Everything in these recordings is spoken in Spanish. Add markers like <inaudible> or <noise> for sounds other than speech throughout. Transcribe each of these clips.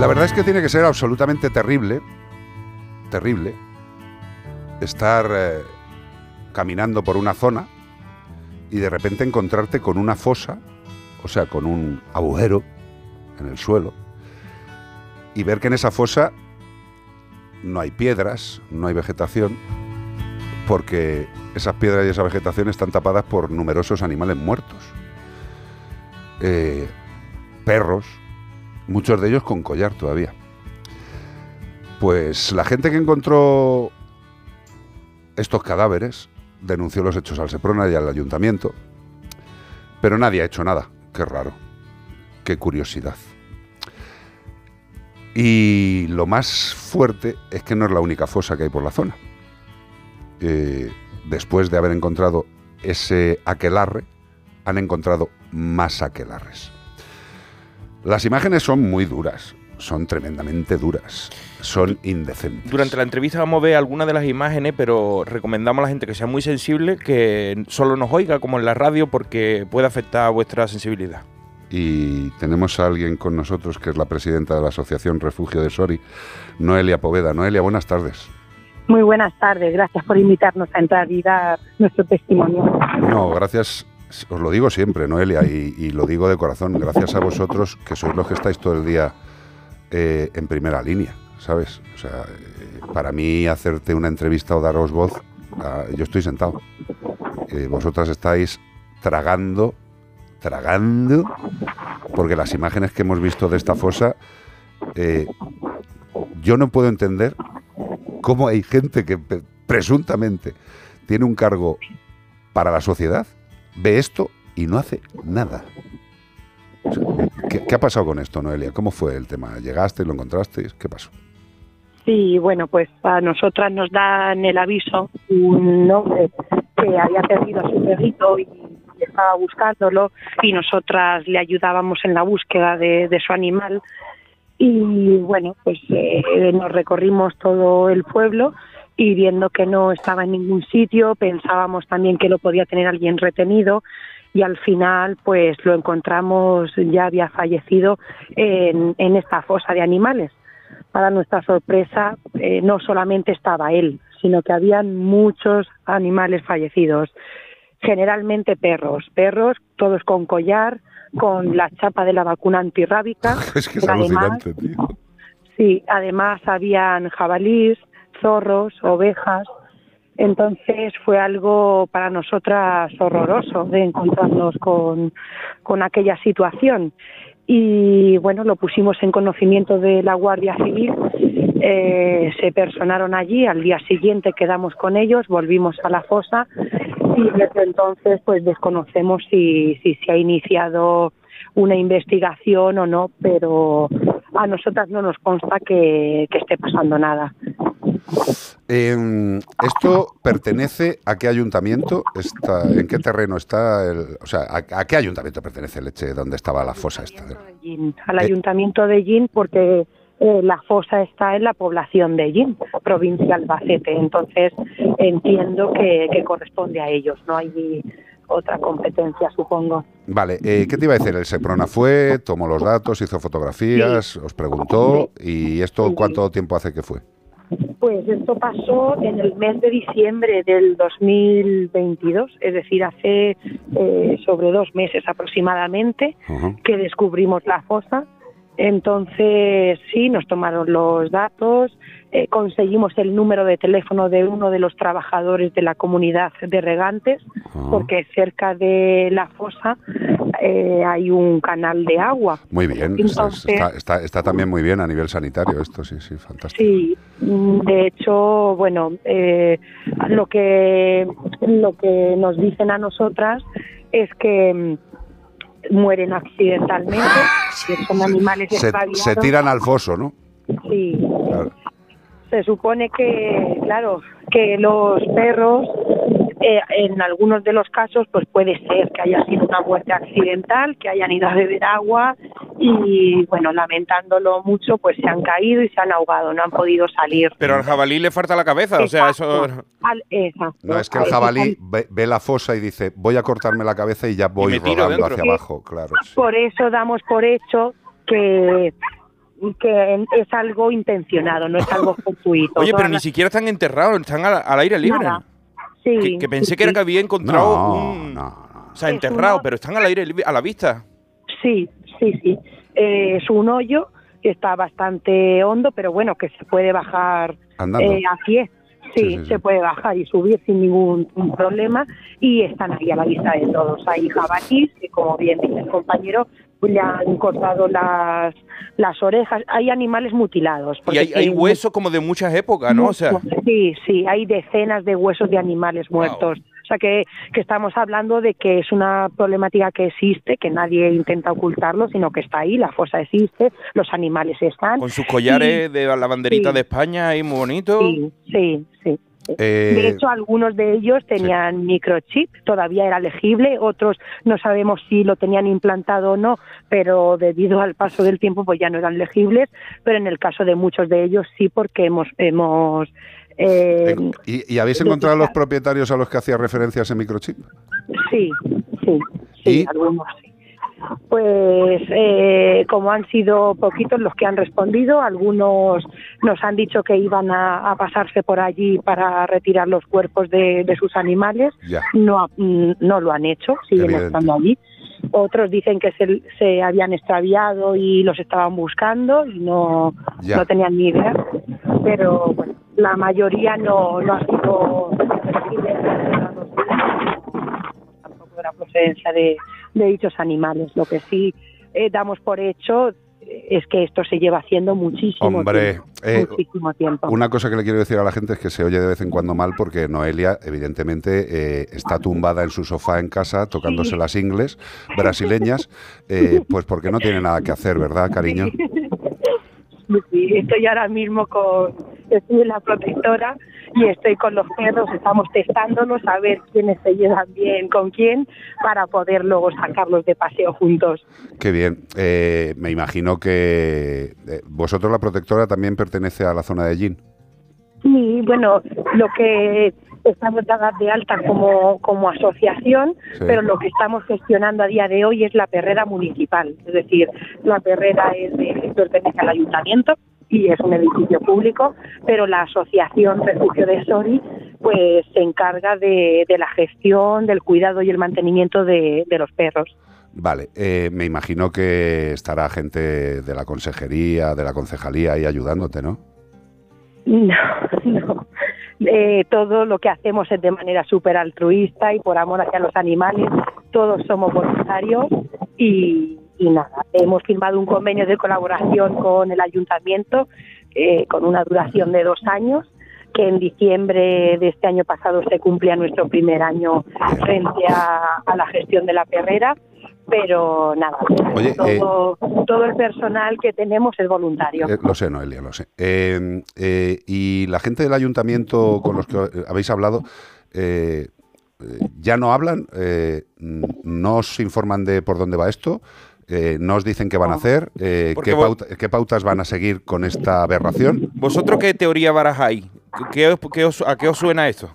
La verdad es que tiene que ser absolutamente terrible, terrible, estar eh, caminando por una zona y de repente encontrarte con una fosa, o sea, con un agujero en el suelo, y ver que en esa fosa no hay piedras, no hay vegetación, porque esas piedras y esa vegetación están tapadas por numerosos animales muertos. Eh, perros, muchos de ellos con collar todavía. Pues la gente que encontró estos cadáveres denunció los hechos al Seprona y al ayuntamiento, pero nadie ha hecho nada. Qué raro, qué curiosidad. Y lo más fuerte es que no es la única fosa que hay por la zona. Eh, después de haber encontrado ese aquelarre, han encontrado más aquelarres. Las imágenes son muy duras, son tremendamente duras, son indecentes. Durante la entrevista vamos a ver algunas de las imágenes, pero recomendamos a la gente que sea muy sensible, que solo nos oiga como en la radio porque puede afectar a vuestra sensibilidad y tenemos a alguien con nosotros que es la presidenta de la Asociación Refugio de Sori, Noelia Poveda. Noelia, buenas tardes. Muy buenas tardes, gracias por invitarnos a entrar y dar nuestro testimonio. No, gracias, os lo digo siempre, Noelia, y, lo digo de corazón, gracias a vosotros que sois los que estáis todo el día eh, en primera línea, ¿sabes? O sea, eh, para mí hacerte una entrevista o daros voz, ah, yo estoy sentado. Eh, vosotras estáis tragando tragando, porque las imágenes que hemos visto de esta fosa, yo no puedo entender cómo hay gente que presuntamente tiene un cargo para la sociedad, ve esto y no hace nada. ¿qué, ha pasado con esto, Noelia? ¿Cómo fue el tema? ¿Llegaste, lo encontraste? ¿Qué pasó? Sí, bueno, pues a nosotras nos dan el aviso un hombre que había perdido a su perrito y estaba buscándolo y nosotras le ayudábamos en la búsqueda de, su animal. Y bueno, pues eh, nos recorrimos todo el pueblo y viendo que no estaba en ningún sitio, pensábamos también que lo podía tener alguien retenido y al final pues lo encontramos ya había fallecido en, en esta fosa de animales. Para nuestra sorpresa, eh, no solamente estaba él, sino que habían muchos animales fallecidos generalmente perros, perros todos con collar, con la chapa de la vacuna antirrábica. <laughs> es que es alucinante, tío. Sí, además habían jabalíes, zorros, ovejas. Entonces fue algo para nosotras horroroso de encontrarnos con, con aquella situación. Y bueno, lo pusimos en conocimiento de la Guardia Civil eh, se personaron allí, al día siguiente quedamos con ellos, volvimos a la fosa y desde entonces pues desconocemos si, si se ha iniciado una investigación o no, pero a nosotras no nos consta que, esté pasando nada. Em, ¿Esto pertenece a qué ayuntamiento? Está, ¿En qué terreno está? El, o sea, ¿a, qué ayuntamiento pertenece Leche donde estaba la fosa esta? Al ayuntamiento de Gin, porque eh, la fosa está en la población de Yin, provincia Albacete. Entonces entiendo que, corresponde a ellos, no hay otra competencia, supongo. Vale, eh, ¿qué te iba a decir? El SEPRONA fue, tomó los datos, hizo fotografías, os preguntó, ¿y esto cuánto tiempo hace que fue? Pues esto pasó en el mes de diciembre del 2022, es decir, hace eh, sobre dos meses aproximadamente que descubrimos la fosa entonces, sí, nos tomaron los datos, eh, conseguimos el número de teléfono de uno de los trabajadores de la comunidad de regantes, ah. porque cerca de la fosa eh, hay un canal de agua. Muy bien, está, también muy bien a nivel sanitario esto, sí, sí, fantástico. Sí, de hecho, bueno, eh, lo, que, lo que nos dicen a nosotras es que mueren accidentalmente, <laughs> son animales se, se tiran al foso, ¿no? Sí. Se supone que, claro, que los perros eh, en algunos de los casos pues puede ser que haya sido una muerte accidental, que hayan ido a beber agua y bueno, lamentándolo mucho pues se han caído y se han ahogado, no han podido salir. Pero al jabalí le falta la cabeza, o sea, eso... No, es que el jabalí ve, la fosa y dice voy a cortarme la cabeza y ya voy rodando hacia abajo, claro. Por eso damos por hecho que que es algo intencionado, no es algo <laughs> fortuito. Oye, pero ni siquiera están enterrados, están al, al aire libre. Nada. Sí, Que, que pensé sí, que era sí. que había encontrado No, un... no, no. O sea, Es enterrado, una- pero están al aire a la vista. Sí, sí, sí. Eh, es un hoyo que está bastante hondo, pero bueno, que se puede bajar eh, a pie. Sí, Sí, sí, sí. se puede bajar y subir sin ningún problema y están ahí a la vista de todos. Hay jabalíes que, como bien dice el compañero, le han cortado las, las orejas. Hay animales mutilados. Y hay, hay huesos como de muchas épocas, ¿no? O sea, Sí, sí, hay decenas de huesos de animales Wow. muertos. O sea que, que estamos hablando de que es una problemática que existe, que nadie intenta ocultarlo, sino que está ahí, la fosa existe, los animales están. con sus collares de la banderita Sí. de España ahí muy bonito. Sí, sí, sí. Eh, De hecho, algunos de ellos tenían microchip, todavía era legible, otros no sabemos si lo tenían implantado o no, pero debido al paso del tiempo pues ya no eran legibles, pero en el caso de muchos de ellos sí porque hemos hemos eh, eh, ¿y, y habéis encontrado los propietarios a los que hacía referencia ese microchip? Sí, sí, sí, ¿Y? algunos sí. Pues eh, como han sido poquitos los que han respondido, algunos nos han dicho que iban a, a pasarse por allí para retirar los cuerpos de, de sus animales. Ya. No, no lo han hecho, siguen Evidente. estando allí. Otros dicen que se, se habían extraviado y los estaban buscando y no, Ya. no tenían ni idea. Pero bueno, la mayoría no, no ha sido tampoco de la procedencia de, de dichos animales. Lo que sí eh, damos por hecho eh, es que esto se lleva haciendo muchísimo Hombre, tiempo. eh, muchísimo tiempo. Una cosa que le quiero decir a la gente es que se oye de vez en cuando mal porque Noelia, evidentemente, eh, está tumbada en su sofá en casa tocándose las ingles brasileñas, eh, pues porque no tiene nada que hacer, ¿verdad, cariño? <laughs> Sí, estoy ahora mismo con, estoy en la protectora y estoy con los perros, estamos testándolos a ver quiénes se llevan bien con quién para poder luego sacarlos de paseo juntos. Qué bien. Eh, me imagino que eh, vosotros, la protectora, también pertenece a la zona de Gin. Sí, bueno, lo que estamos dadas de alta como, como asociación, Sí. pero lo que estamos gestionando a día de hoy es la perrera municipal. Es decir, la perrera es de- pertenece al ayuntamiento y es un edificio público, pero la asociación Refugio de Sori pues se encarga de, de la gestión, del cuidado y el mantenimiento de, de los perros. Vale, eh, me imagino que estará gente de la consejería, de la concejalía ahí ayudándote, ¿no? No, <laughs> no. Eh, todo lo que hacemos es de manera súper altruista y por amor hacia los animales. Todos somos voluntarios y, y nada. Hemos firmado un convenio de colaboración con el ayuntamiento eh, con una duración de dos años que en diciembre de este año pasado se cumplía nuestro primer año frente a, a la gestión de la perrera, pero nada, Oye, todo, todo el personal que tenemos es voluntario. Eh, lo sé, Noelia, lo sé. Eh, eh, y la gente del ayuntamiento con los que eh, habéis hablado, eh, eh, ¿ya no hablan? Eh, ¿No os informan de por dónde va esto? Eh, ¿No os dicen qué van a hacer? Eh, ¿qué, vos- pauta- qué pautas van a seguir con esta aberración? ¿Vosotros qué teoría barajáis? ¿Qué os- qué os- ¿A qué os suena esto?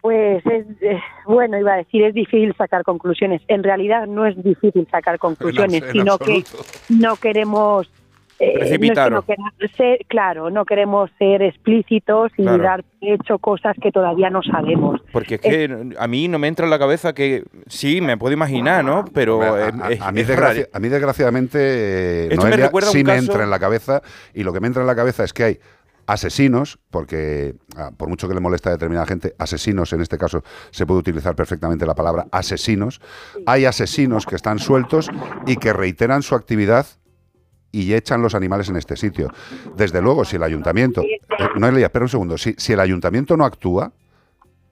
Pues es, eh, bueno, iba a decir, es difícil sacar conclusiones. En realidad no es difícil sacar conclusiones, en sino que no queremos... eh, no es que Precipitaros. no queramos ser- claro, no queremos ser explícitos y Claro. dar hecho cosas que todavía no sabemos. Porque es que a mí no me entra en la cabeza que sí, me puedo imaginar, ¿no? Pero A, mí, es desgraci- raro. a mí, desgraciadamente, eh, Esto me Noelia, un sí me caso- entra en la cabeza y lo que me entra en la cabeza es que hay asesinos, porque ah, por mucho que le molesta a determinada gente, asesinos en este caso se puede utilizar perfectamente la palabra asesinos, hay asesinos que están sueltos y que reiteran su actividad y echan los animales en este sitio. Desde luego, si el ayuntamiento... eh, Noelia, espera un segundo. Si, el ayuntamiento no actúa,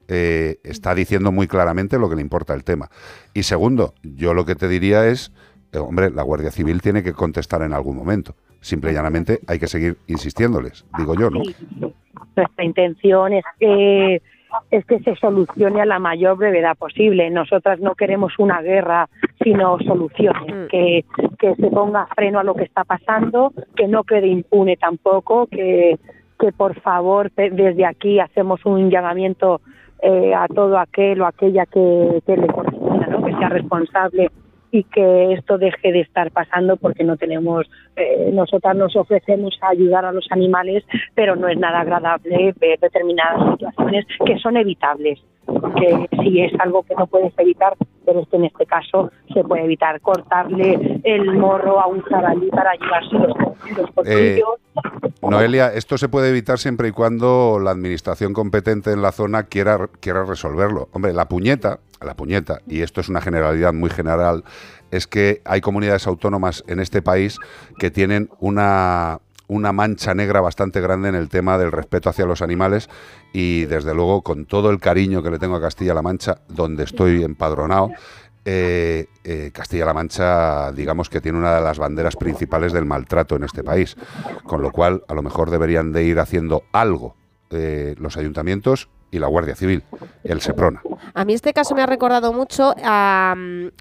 eh, está diciendo muy claramente lo que le importa el tema. Y segundo, yo lo que te diría es, eh, hombre, la Guardia Civil tiene que contestar en algún momento. Simple y llanamente hay que seguir insistiéndoles, digo yo, ¿no? Nuestra intención es que es que se solucione a la mayor brevedad posible. Nosotras no queremos una guerra, sino soluciones, que, que se ponga freno a lo que está pasando, que no quede impune tampoco, que, que por favor desde aquí hacemos un llamamiento eh, a todo aquel o aquella que, que le corresponda, ¿no? que sea responsable y que esto deje de estar pasando porque no tenemos, eh, nosotras nos ofrecemos a ayudar a los animales, pero no es nada agradable ver determinadas situaciones que son evitables, porque si es algo que no puedes evitar, pero es que en este caso se puede evitar cortarle el morro a un jabalí para llevarse los, los eh, Noelia, esto se puede evitar siempre y cuando la administración competente en la zona quiera, quiera resolverlo. Hombre, la puñeta, la puñeta, y esto es una generalidad muy general, es que hay comunidades autónomas en este país que tienen una, una mancha negra bastante grande en el tema del respeto hacia los animales y desde luego con todo el cariño que le tengo a Castilla-La Mancha, donde estoy empadronado, eh, eh, Castilla-La Mancha, digamos que tiene una de las banderas principales del maltrato en este país, con lo cual a lo mejor deberían de ir haciendo algo eh, los ayuntamientos y la Guardia Civil, el SEPRONA. A mí este caso me ha recordado mucho a,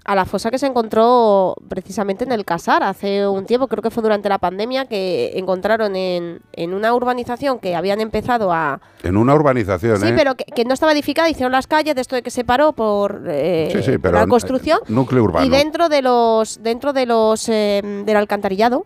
la fosa que se encontró precisamente en el Casar hace un tiempo, creo que fue durante la pandemia, que encontraron en, en una urbanización que habían empezado a... En una urbanización, Sí, ¿eh? pero que, no estaba edificada, hicieron las calles de esto de que se paró por eh, la construcción. Núcleo urbano. Y dentro de los, dentro de los eh, del alcantarillado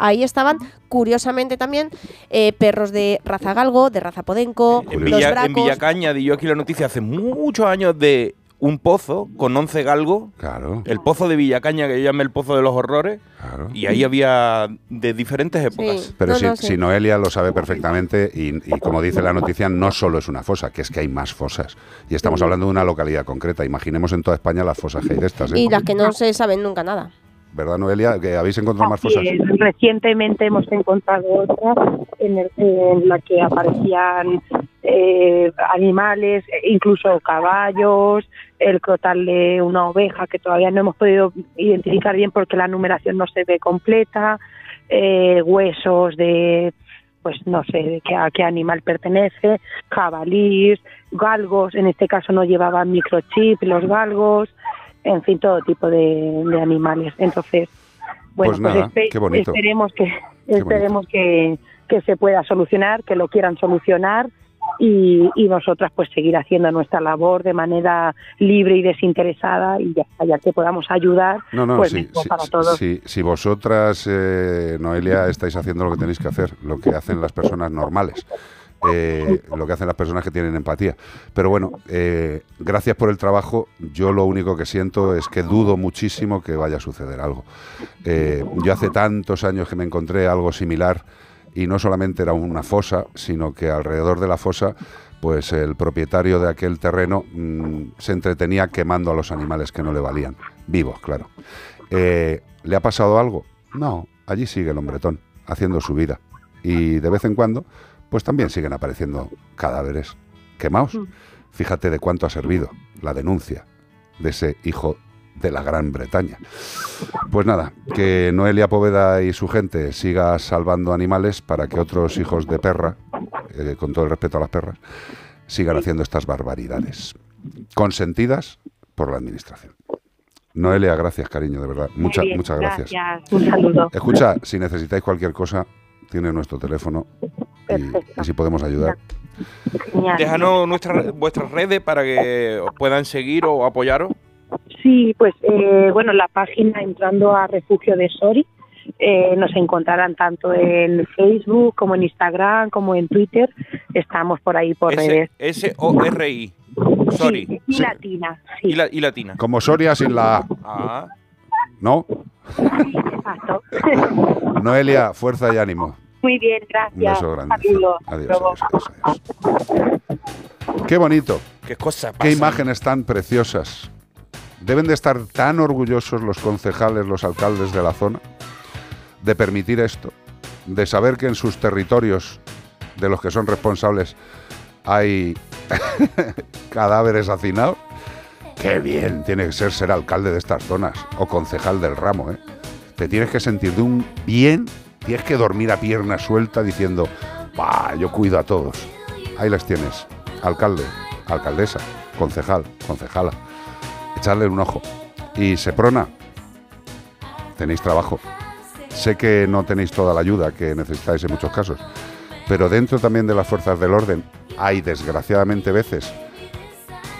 Ahí estaban, curiosamente también, eh, perros de raza galgo, de raza podenco, en, Villa, en Villacaña di yo aquí la noticia hace muchos años de un pozo con 11 galgos. Claro. El pozo de Villacaña, que yo llamé el pozo de los horrores. Claro. Y ahí había de diferentes épocas. Pero si, Noelia lo sabe perfectamente, y, como dice la noticia, no solo es una fosa, que es que hay más fosas. Y estamos hablando de una localidad concreta. Imaginemos en toda España las fosas que hay de estas. ¿eh? Y las que no se saben nunca nada. ¿Verdad, Noelia? Que habéis encontrado más fosas. Recientemente hemos encontrado otra en, la que aparecían eh, animales, incluso caballos, el crotal de una oveja que todavía no hemos podido identificar bien porque la numeración no se ve completa, eh, huesos de pues no sé de qué, a qué animal pertenece, jabalís, galgos, en este caso no llevaban microchip los galgos, en fin, todo tipo de, animales. Entonces, bueno, pues, pues esperemos que esperemos que, que, se pueda solucionar, que lo quieran solucionar y, y, nosotras pues seguir haciendo nuestra labor de manera libre y desinteresada y ya, ya que podamos ayudar no, no, pues sí, para todos. Si vosotras, eh, Noelia, estáis haciendo lo que tenéis que hacer, lo que hacen las personas normales. Eh, lo que hacen las personas que tienen empatía. Pero bueno, eh, gracias por el trabajo. Yo lo único que siento es que dudo muchísimo que vaya a suceder algo. Eh, yo hace tantos años que me encontré algo similar y no solamente era una fosa, sino que alrededor de la fosa pues el propietario de aquel terreno mm, se entretenía quemando a los animales que no le valían, vivos, claro. ¿Le ha pasado algo? No, allí sigue el hombretón, haciendo su vida. Y de vez en cuando pues también siguen apareciendo cadáveres quemados. Mm. Fíjate de cuánto ha servido la denuncia de ese hijo de la Gran Bretaña. Pues nada, que Noelia Poveda y su gente siga salvando animales para que otros hijos de perra, eh, con todo el respeto a las perras, sigan haciendo estas barbaridades, consentidas por la Administración. Noelia, gracias, cariño, de verdad. Muchas, muchas gracias. gracias. Un saludo. Escucha, si necesitáis cualquier cosa, tiene nuestro teléfono y, si podemos ayudar. Déjanos nuestras, vuestras redes para que os puedan seguir o apoyaros. Sí, pues eh, bueno, la página entrando a Refugio de Sori eh, nos encontrarán tanto en Facebook como en Instagram como en Twitter. Estamos por ahí por redes. S-O-R-I. Sori. y latina. Sí. Y, latina. Como Soria sin la A. Ah. ¿No? Exacto. <laughs> Noelia, fuerza y ánimo. Muy bien, gracias. Un beso grande. Adiós, Qué bonito. Qué cosa. Qué imágenes tan preciosas. Deben de estar tan orgullosos los concejales, los alcaldes de la zona, de permitir esto, de saber que en sus territorios, de los que son responsables, hay <laughs> cadáveres hacinados. Qué bien tiene que ser ser alcalde de estas zonas o concejal del ramo, ¿eh? Te tienes que sentir de un bien Tienes que dormir a pierna suelta diciendo, yo cuido a todos. Ahí las tienes. Alcalde, alcaldesa, concejal, concejala. Echarle un ojo. Y Seprona, tenéis trabajo. Sé que no tenéis toda la ayuda que necesitáis en muchos casos, pero dentro también de las fuerzas del orden hay desgraciadamente veces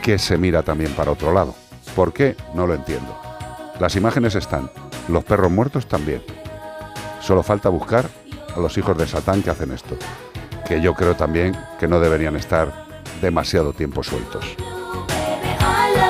que se mira también para otro lado. ¿Por qué? No lo entiendo. Las imágenes están, los perros muertos también. Solo falta buscar a los hijos de Satán que hacen esto, que yo creo también que no deberían estar demasiado tiempo sueltos.